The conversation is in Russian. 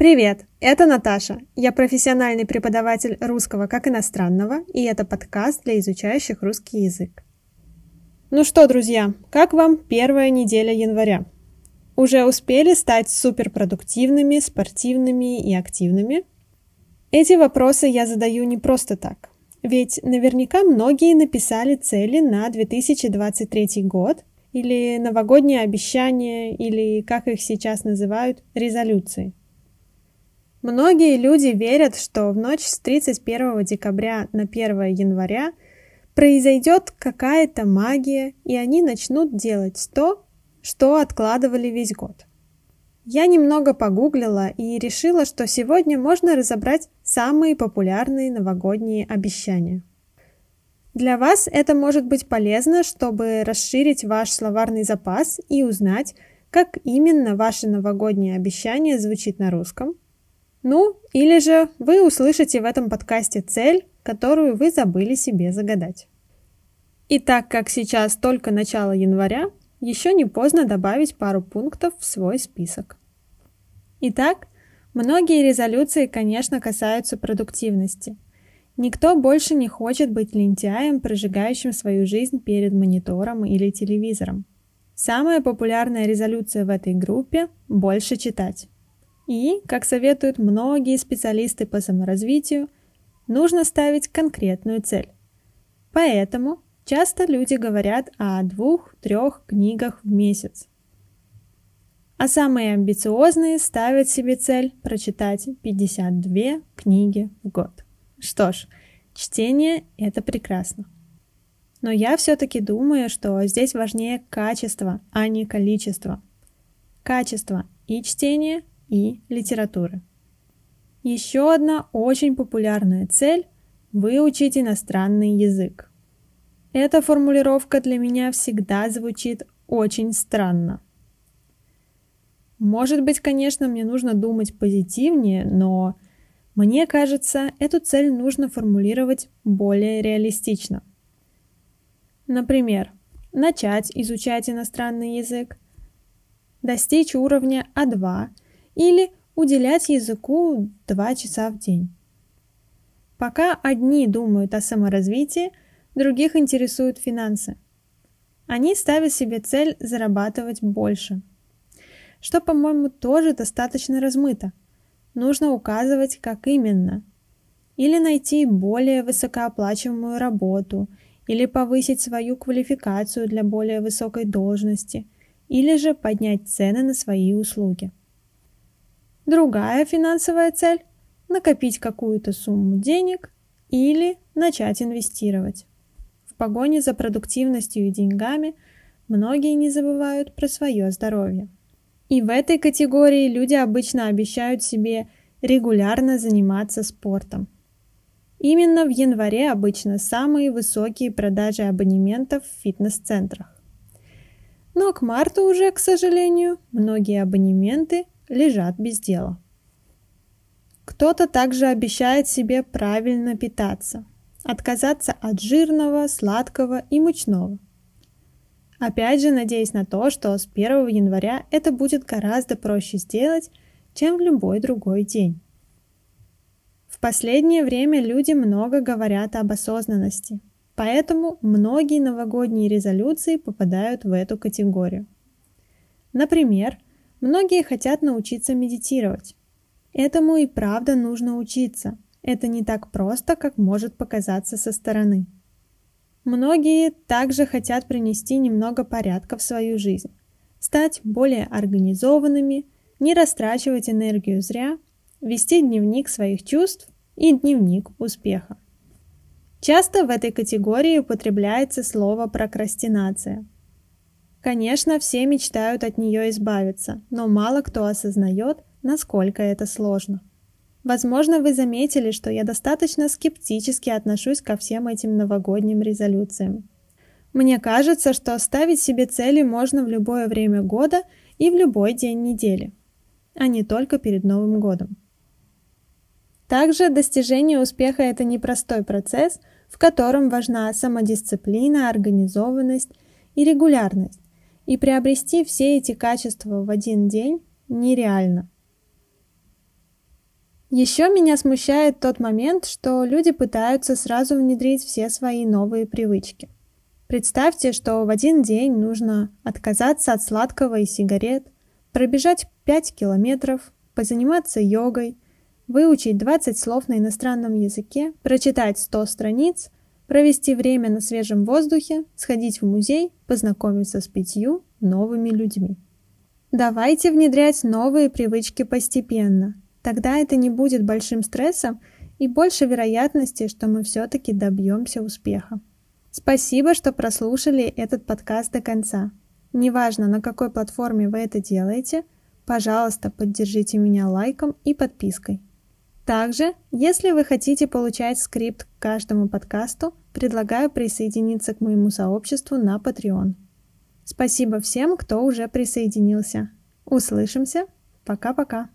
Привет, это Наташа. Я профессиональный преподаватель русского как иностранного, и это подкаст для изучающих русский язык. Ну что, друзья, как вам первая неделя января? Уже успели стать суперпродуктивными, спортивными и активными? Эти вопросы я задаю не просто так. Ведь наверняка многие написали цели на 2023 год или новогодние обещания, или, как их сейчас называют, резолюции. Многие люди верят, что в ночь с 31 декабря на 1 января произойдет какая-то магия, и они начнут делать то, что откладывали весь год. Я немного погуглила и решила, что сегодня можно разобрать самые популярные новогодние обещания. Для вас это может быть полезно, чтобы расширить ваш словарный запас и узнать, как именно ваше новогоднее обещание звучит на русском. Ну, или же вы услышите в этом подкасте цель, которую вы забыли себе загадать. И так как сейчас только начало января, еще не поздно добавить пару пунктов в свой список. Итак, многие резолюции, конечно, касаются продуктивности. Никто больше не хочет быть лентяем, прожигающим свою жизнь перед монитором или телевизором. Самая популярная резолюция в этой группе – больше читать. И, как советуют многие специалисты по саморазвитию, нужно ставить конкретную цель. Поэтому часто люди говорят о двух-трех книгах в месяц. А самые амбициозные ставят себе цель прочитать 52 книги в год. Что ж, чтение – это прекрасно. Но я все-таки думаю, что здесь важнее качество, а не количество. Качество и чтения, и литературы. Еще одна очень популярная цель – выучить иностранный язык. Эта формулировка для меня всегда звучит очень странно. Может быть, конечно, мне нужно думать позитивнее, но мне кажется, эту цель нужно формулировать более реалистично. Например, начать изучать иностранный язык, достичь уровня А2 или уделять языку 2 часа в день. Пока одни думают о саморазвитии, других интересуют финансы. Они ставят себе цель зарабатывать больше, что, по-моему, тоже достаточно размыто. Нужно указывать, как именно. Или найти более высокооплачиваемую работу, или повысить свою квалификацию для более высокой должности, или же поднять цены на свои услуги. Другая финансовая цель – накопить какую-то сумму денег или начать инвестировать. В погоне за продуктивностью и деньгами многие не забывают про свое здоровье. И в этой категории люди обычно обещают себе регулярно заниматься спортом. Именно в январе обычно самые высокие продажи абонементов в фитнес-центрах. Но к марту уже, к сожалению, многие абонементы лежат без дела. Кто-то также обещает себе правильно питаться, отказаться от жирного, сладкого и мучного. Опять же, надеясь на то, что с 1 января это будет гораздо проще сделать, чем в любой другой день. В последнее время люди много говорят об осознанности, поэтому многие новогодние резолюции попадают в эту категорию. Например, Многие хотят научиться медитировать. Этому и правда нужно учиться. Это не так просто, как может показаться со стороны. Многие также хотят принести немного порядка в свою жизнь, стать более организованными, не растрачивать энергию зря, вести дневник своих чувств и дневник успеха. Часто в этой категории употребляется слово прокрастинация – Конечно, все мечтают от нее избавиться, но мало кто осознает, насколько это сложно. Возможно, вы заметили, что я достаточно скептически отношусь ко всем этим новогодним резолюциям. Мне кажется, что ставить себе цели можно в любое время года и в любой день недели, а не только перед Новым годом. Также достижение успеха – это непростой процесс, в котором важна самодисциплина, организованность и регулярность, и приобрести все эти качества в один день нереально. Еще меня смущает тот момент, что люди пытаются сразу внедрить все свои новые привычки. Представьте, что в один день нужно отказаться от сладкого и сигарет, пробежать 5 километров, позаниматься йогой, выучить 20 слов на иностранном языке, прочитать 100 страниц, провести время на свежем воздухе, сходить в музей, познакомиться с пятью новыми людьми. Давайте внедрять новые привычки постепенно – Тогда это не будет большим стрессом и больше вероятности, что мы все-таки добьемся успеха. Спасибо, что прослушали этот подкаст до конца. Неважно, на какой платформе вы это делаете, пожалуйста, поддержите меня лайком и подпиской. Также, если вы хотите получать скрипт к каждому подкасту, предлагаю присоединиться к моему сообществу на Patreon. Спасибо всем, кто уже присоединился. Услышимся. Пока-пока.